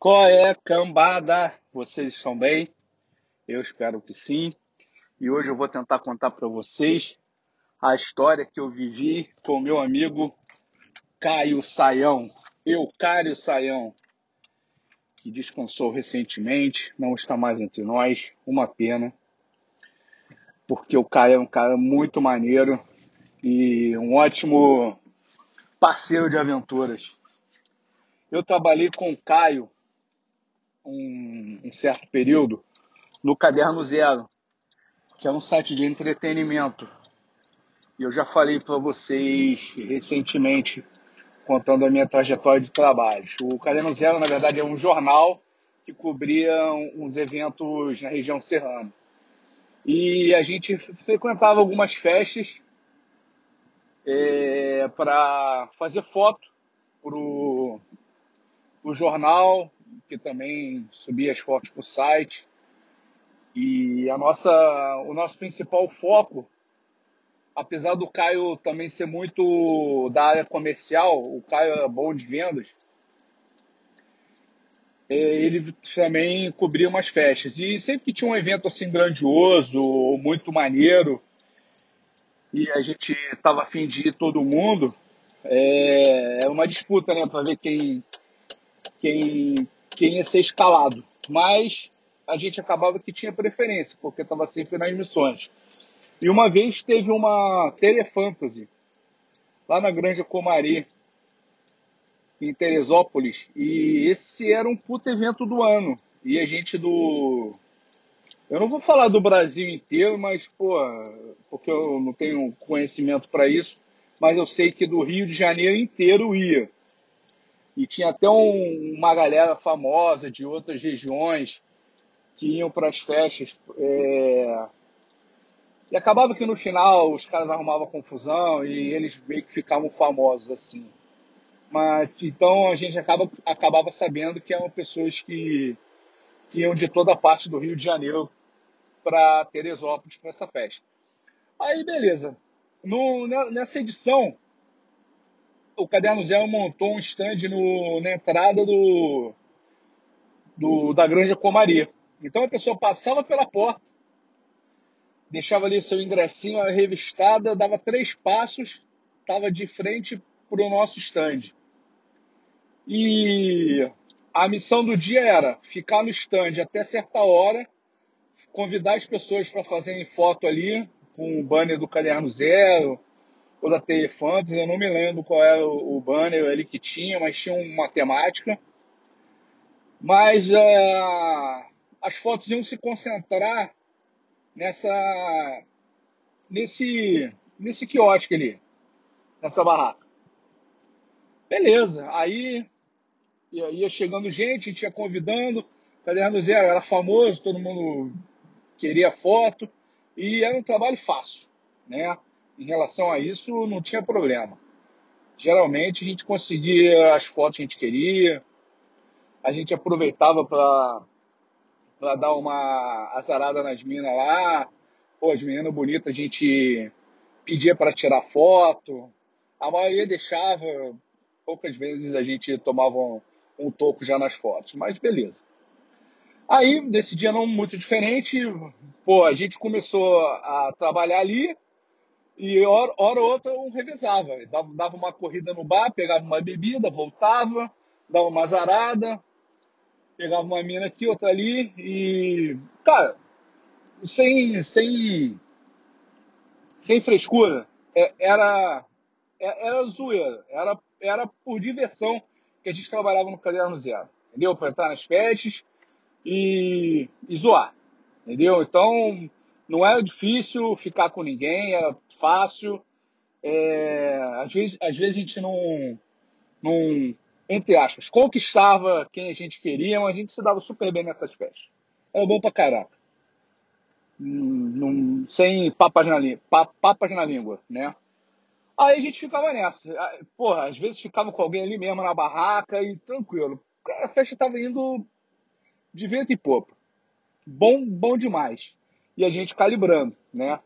Qual é, cambada? Vocês estão bem? Eu espero que sim. E hoje eu vou tentar contar para vocês a história que eu vivi com meu amigo Caio Saião. Eucário Saião, que descansou recentemente, não está mais entre nós. Uma pena. Porque o Caio é um cara muito maneiro e um ótimo parceiro de aventuras. Eu trabalhei com o Caio um, um certo período no Caderno Zero, que é um site de entretenimento. E eu já falei para vocês recentemente, contando a minha trajetória de trabalho. O Caderno Zero, na verdade, é um jornal que cobria uns eventos na região serrana. E a gente frequentava algumas festas é, para fazer foto para o jornal, que também subia as fotos para o site. E a nossa, o nosso principal foco, apesar do Caio também ser muito da área comercial, o Caio é bom de vendas, é, ele também cobria umas festas. E sempre que tinha um evento assim grandioso, muito maneiro, e a gente estava afim de ir todo mundo, é, é uma disputa, né, para ver quem, quem quem ia ser escalado. Mas a gente acabava que tinha preferência, porque estava sempre nas missões. E uma vez teve uma Telefantasy, lá na Granja Comari, em Teresópolis, e esse era um puto evento do ano. E a gente do. Eu não vou falar do Brasil inteiro, mas, pô, porque eu não tenho conhecimento para isso, mas eu sei que do Rio de Janeiro inteiro ia. E tinha até um, uma galera famosa de outras regiões que iam para as festas. É... E acabava que no final os caras arrumavam confusão e eles meio que ficavam famosos assim. Mas então a gente acaba, acabava sabendo que eram pessoas que, que iam de toda parte do Rio de Janeiro para Teresópolis para essa festa. Aí beleza. No, nessa edição o Caderno Zero montou um stand no, na entrada do, do, da Granja Comaria. Então a pessoa passava pela porta, deixava ali seu ingressinho, a revistada, dava três passos, estava de frente para o nosso stand. E a missão do dia era ficar no stand até certa hora, convidar as pessoas para fazerem foto ali com o banner do Caderno Zero, ou da Telefantas, eu não me lembro qual era o banner ali que tinha, mas tinha uma temática. Mas uh, as fotos iam se concentrar nessa nesse nesse quiosque ali, nessa barraca. Beleza, aí ia chegando gente ia convidando, Caderno Zero era famoso, todo mundo queria foto, e era um trabalho fácil, né? Em relação a isso, não tinha problema. Geralmente a gente conseguia as fotos que a gente queria, a gente aproveitava para dar uma azarada nas minas lá. Pô, as meninas bonitas a gente pedia para tirar foto, a maioria deixava, poucas vezes a gente tomava um, um toco já nas fotos, mas beleza. Aí, nesse dia não muito diferente, pô, a gente começou a trabalhar ali, e hora, hora ou outra um revezava. Dava, dava uma corrida no bar, pegava uma bebida, voltava, dava uma azarada, pegava uma mina aqui, outra ali. E, cara, sem, sem, sem frescura, é, era, é, era zoeira. Era, era por diversão que a gente trabalhava no Caderno Zero. Entendeu? Para entrar nas festas e, e zoar. Entendeu? Então, não era difícil ficar com ninguém, era fácil. É, às, vezes, às vezes a gente não, não, entre aspas, conquistava quem a gente queria, mas a gente se dava super bem nessas festas. Era bom pra caraca. Não, sem papas na, papas na língua, né? Aí a gente ficava nessa. Porra, às vezes ficava com alguém ali mesmo na barraca e tranquilo. A festa tava indo de vento e popa. Bom, bom demais e a gente calibrando, né?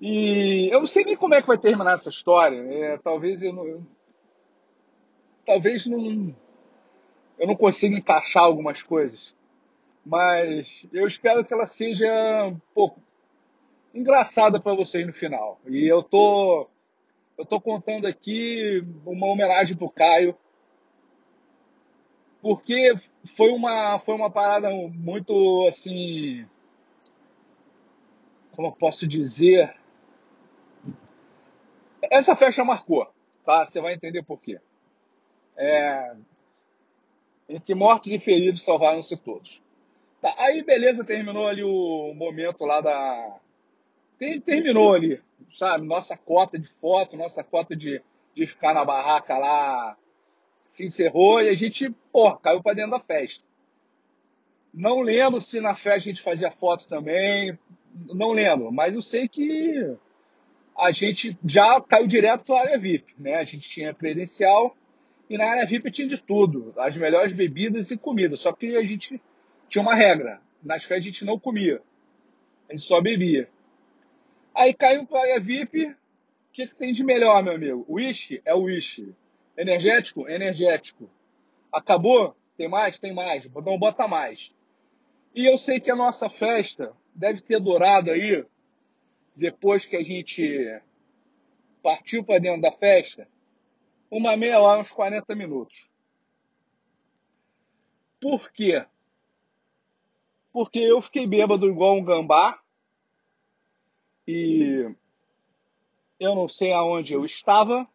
E eu não sei nem como é que vai terminar essa história. É, talvez eu não. Eu, talvez não. eu não consigo encaixar algumas coisas. Mas eu espero que ela seja um pouco engraçada para vocês no final. E eu tô eu tô contando aqui uma homenagem pro Caio, porque foi uma foi uma parada muito assim, como eu posso dizer, essa festa marcou, tá? Você vai entender por quê. É, entre mortos e feridos salvaram-se todos. Tá, aí beleza, terminou ali o momento lá da terminou ali, sabe? Nossa cota de foto, nossa cota de, de ficar na barraca lá se encerrou e a gente, pô, caiu pra dentro da festa. Não lembro se na festa a gente fazia foto também, não lembro, mas eu sei que a gente já caiu direto para a área VIP, né? A gente tinha credencial e na área VIP tinha de tudo, as melhores bebidas e comida, só que a gente tinha uma regra, nas festas a gente não comia, a gente só bebia. Aí caiu para a VIP. O que, que tem de melhor, meu amigo? Whisky é whisky. Energético? Energético. Acabou? Tem mais? Tem mais. Então bota mais. E eu sei que a nossa festa deve ter durado aí, depois que a gente partiu para dentro da festa, uma meia hora, uns 40 minutos. Por quê? Porque eu fiquei bêbado igual um gambá, e eu não sei aonde eu estava.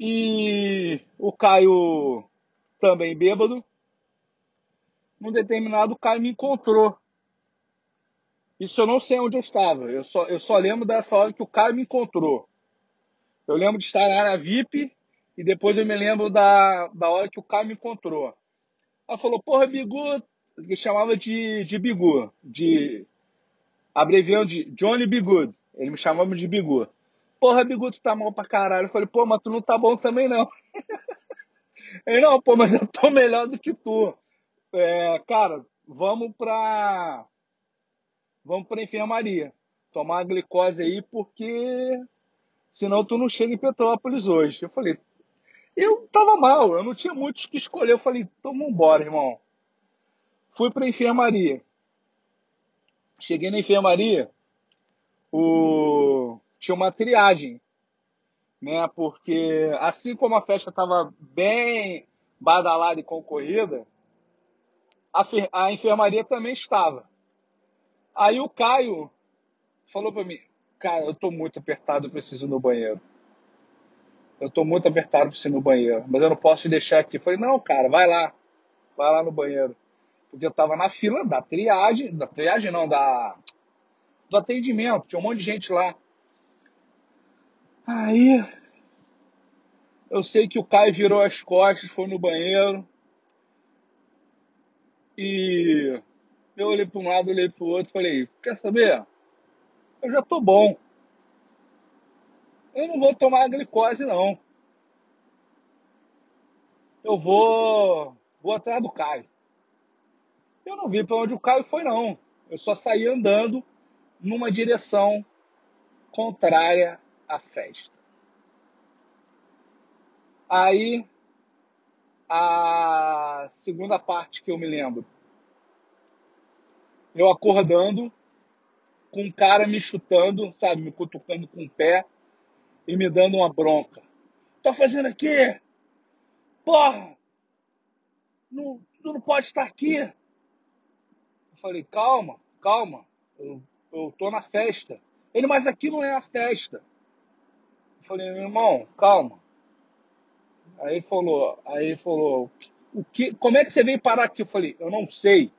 E o Caio também bêbado. Num determinado Caio me encontrou. Isso eu não sei onde eu estava. Eu só, eu só lembro dessa hora que o Caio me encontrou. Eu lembro de estar na VIP e depois eu me lembro da, da hora que o Caio me encontrou. Ela falou, porra, Bigu, que chamava de, de Bigu, de abreviando de Johnny Bigood. Ele me chamava de Bigu. Porra, Bigu, tu tá mal pra caralho. Eu falei, pô, mas tu não tá bom também não. Ele, não, pô, mas eu tô melhor do que tu. É, cara, vamos pra. Vamos pra enfermaria. Tomar a glicose aí, porque senão tu não chega em Petrópolis hoje. Eu falei, eu tava mal, eu não tinha muitos que escolher. Eu falei, então vambora, irmão. Fui pra enfermaria. Cheguei na enfermaria, o... tinha uma triagem, né? Porque assim como a festa estava bem badalada e concorrida, a, a enfermaria também estava. Aí o Caio falou para mim, cara, eu tô muito apertado, preciso ir no banheiro. Eu tô muito apertado, preciso ir no banheiro, mas eu não posso te deixar aqui. Eu falei, não, cara, vai lá, vai lá no banheiro porque eu estava na fila da triagem, da triagem não, da do atendimento, tinha um monte de gente lá. Aí eu sei que o Caio virou as costas, foi no banheiro e eu olhei para um lado, olhei para o outro, falei, quer saber? Eu já tô bom. Eu não vou tomar glicose não. Eu vou vou atrás do Caio. Eu não vi para onde o Caio foi, não. Eu só saí andando numa direção contrária à festa. Aí, a segunda parte que eu me lembro. Eu acordando, com um cara me chutando, sabe, me cutucando com o pé e me dando uma bronca. Tá fazendo aqui? Porra! Não, tu não pode estar aqui. Eu falei, calma, calma, eu, eu tô na festa. Ele, mas aqui não é a festa. Eu falei, meu irmão, calma. Aí falou, aí falou, o que, como é que você veio parar aqui? Eu falei, eu não sei.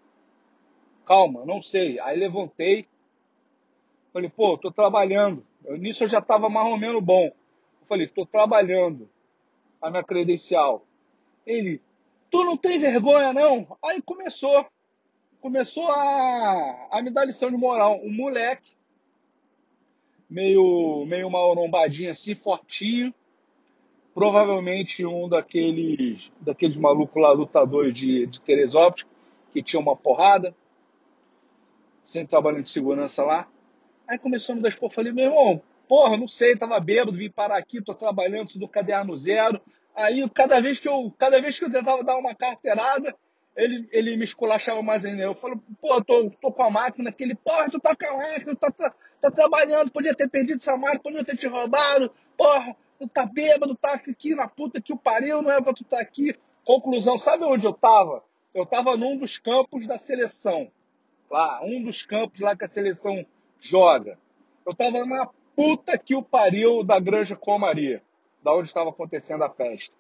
Calma, não sei. Aí levantei, falei, pô, tô trabalhando. Eu, nisso eu já tava mais ou menos bom. Eu falei, tô trabalhando a minha credencial. Ele, tu não tem vergonha não? Aí começou começou a, a me dar lição de moral. Um moleque, meio, meio marombadinho assim, fortinho, provavelmente um daqueles, daqueles malucos lá, lutadores de, de Teresópolis, que tinha uma porrada, sempre trabalhando de segurança lá. Aí começou a me dar expor, falei, meu irmão, porra, não sei, tava bêbado, vim parar aqui, tô trabalhando, do caderno zero. Aí cada vez que eu, cada vez que eu tentava dar uma carteirada, ele, ele me esculachava mais ainda. Eu falo, pô, tô, tô com a máquina aquele, porra, tu tá com a máquina, tá, tá, tá, trabalhando, podia ter perdido essa máquina, podia ter te roubado, porra, tu tá bêbado, tá aqui na puta que o pariu, não é pra tu tá aqui. Conclusão, sabe onde eu tava? Eu tava num dos campos da seleção. Lá, um dos campos lá que a seleção joga. Eu tava na puta que o pariu da Granja Comaria, da onde estava acontecendo a festa.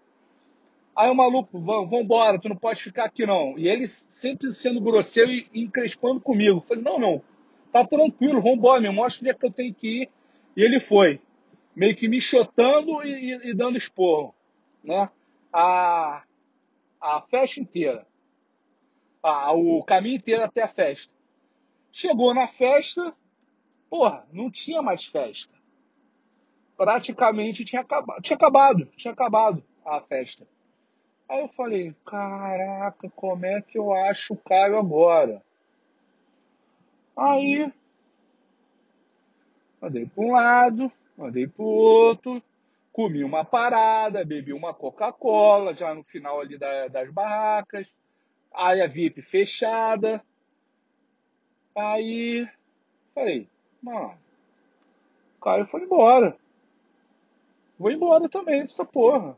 Aí o maluco, vamos embora, tu não pode ficar aqui não. E ele sempre sendo grosseiro e encrespando comigo. Eu falei, não, não, tá tranquilo, vambora, me mostra onde é que eu tenho que ir. E ele foi, meio que me chotando e, e, e dando esporro, né? A, a festa inteira. A, o caminho inteiro até a festa. Chegou na festa, porra, não tinha mais festa. Praticamente tinha acabado, tinha acabado, tinha acabado a festa. Aí eu falei, caraca, como é que eu acho o Caio agora? Aí, andei para um lado, andei para o outro, comi uma parada, bebi uma Coca-Cola, já no final ali da, das barracas, área VIP fechada. Aí, falei, mano, o Caio foi embora. Vou embora também dessa porra.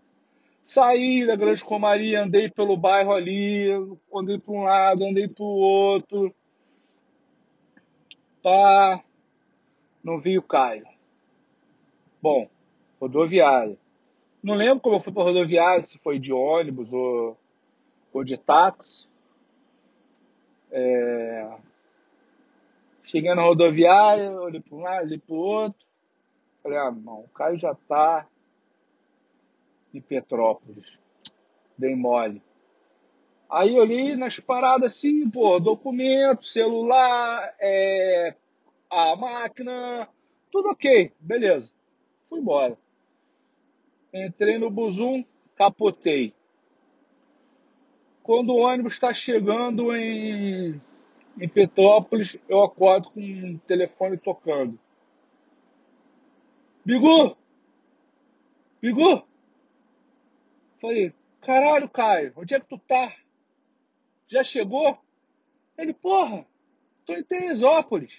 Saí da Grande Comaria, andei pelo bairro ali, andei para um lado, andei para o outro. Pá, não vi o Caio. Bom, rodoviária. Não lembro como eu fui para rodoviária, se foi de ônibus ou, ou de táxi. É... Cheguei na rodoviária, olhei para um lado, olhei para o outro. Falei, ah, não, o Caio já tá em Petrópolis. Dei mole. Aí li nas paradas assim, pô, documento, celular, é, a máquina, tudo ok, beleza. Fui embora. Entrei no Buzum, capotei. Quando o ônibus está chegando em, em Petrópolis, eu acordo com um telefone tocando. Bigu! Bigu! Falei, caralho, Caio, onde é que tu tá? Já chegou? Ele, porra, tô em Teresópolis.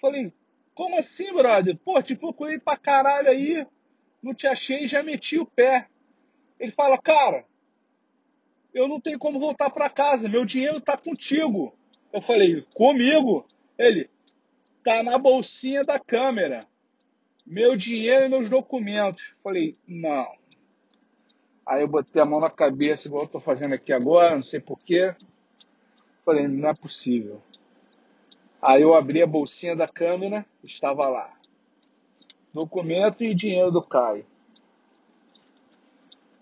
Falei, como assim, brother? Pô, te procurei pra caralho aí, não te achei e já meti o pé. Ele fala, cara, eu não tenho como voltar para casa, meu dinheiro tá contigo. Eu falei, comigo? Ele, tá na bolsinha da câmera. Meu dinheiro e meus documentos. Falei, não. Aí eu botei a mão na cabeça, igual eu tô fazendo aqui agora, não sei porquê. Falei, não é possível. Aí eu abri a bolsinha da câmera, estava lá. Documento e dinheiro do Caio.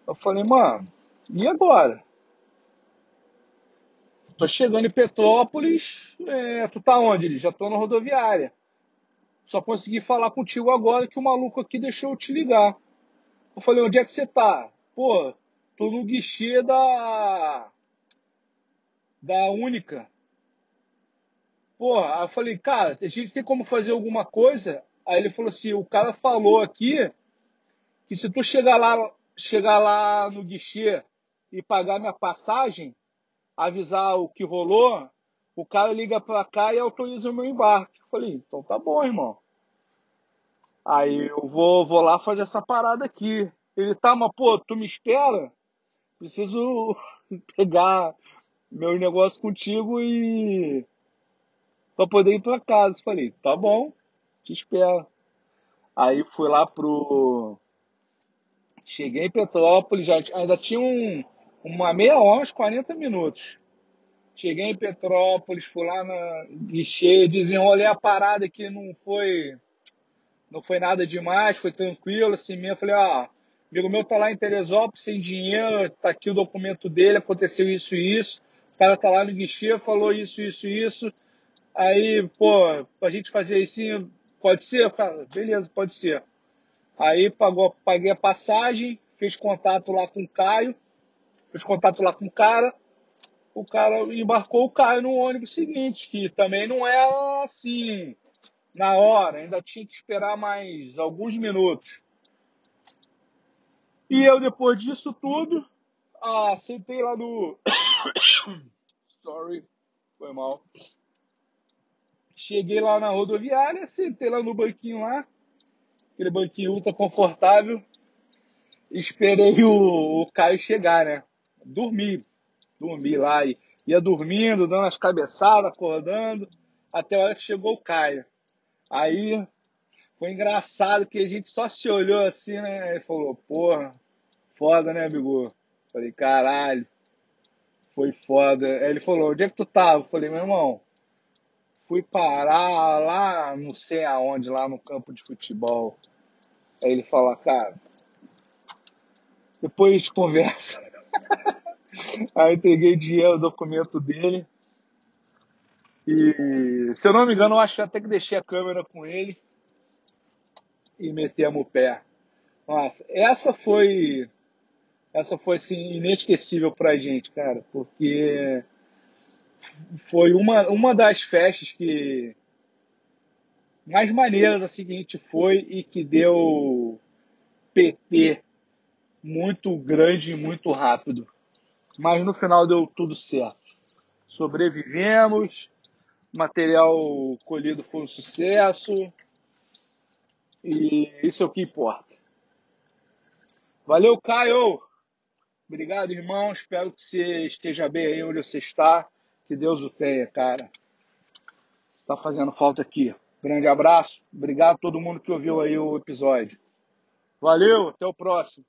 Eu falei, mano, e agora? Tô chegando em Petrópolis, é, tu tá onde? Ele já tô na rodoviária. Só consegui falar contigo agora que o maluco aqui deixou eu te ligar. Eu falei, onde é que você tá? Pô, tô no guichê da. da Única. Porra, aí eu falei, cara, a gente tem como fazer alguma coisa? Aí ele falou assim, o cara falou aqui que se tu chegar lá, chegar lá no guichê e pagar minha passagem, avisar o que rolou, o cara liga pra cá e autoriza o meu embarque. Eu falei, então tá bom, irmão. Aí eu vou, vou lá fazer essa parada aqui. Ele tá, mas pô, tu me espera? Preciso pegar meu negócio contigo e. pra poder ir pra casa. Falei, tá bom, te espero. Aí fui lá pro. Cheguei em Petrópolis, já ainda tinha um, uma meia hora, uns 40 minutos. Cheguei em Petrópolis, fui lá na guichê, desenrolei a parada que não foi não foi nada demais, foi tranquilo, assim mesmo. Falei, ó, amigo meu tá lá em Teresópolis sem dinheiro, tá aqui o documento dele, aconteceu isso e isso. O cara tá lá no guichê, falou isso, isso, isso. Aí, pô, a gente fazer isso, pode ser? Cara, beleza, pode ser. Aí pagou, paguei a passagem, fiz contato lá com o Caio, fiz contato lá com o cara. O cara embarcou o Caio no ônibus seguinte, que também não é assim, na hora, ainda tinha que esperar mais alguns minutos. E eu, depois disso tudo, ah, sentei lá no. Sorry, foi mal. Cheguei lá na rodoviária, sentei lá no banquinho lá, aquele banquinho ultra confortável. Esperei o, o Caio chegar, né? Dormi, dormi lá e ia dormindo, dando as cabeçadas, acordando, até a hora que chegou o Caio. Aí foi engraçado que a gente só se olhou assim, né? E falou, porra, foda, né, amigo? Falei, caralho, foi foda. Aí ele falou, onde é que tu tava? Falei, meu irmão, fui parar lá, não sei aonde, lá no campo de futebol. Aí ele fala, cara, depois a gente conversa. Aí entreguei dinheiro, o documento dele. E, se eu não me engano, eu acho que até que deixei a câmera com ele e metemos o pé. Nossa, essa foi essa foi assim inesquecível pra gente, cara, porque foi uma, uma das festas que mais maneiras assim que a gente foi e que deu PT muito grande e muito rápido. Mas no final deu tudo certo. Sobrevivemos, material colhido foi um sucesso e isso é o que importa. Valeu, Caio! Obrigado, irmão. Espero que você esteja bem aí onde você está. Que Deus o tenha, cara. Tá fazendo falta aqui. Grande abraço. Obrigado a todo mundo que ouviu aí o episódio. Valeu, até o próximo.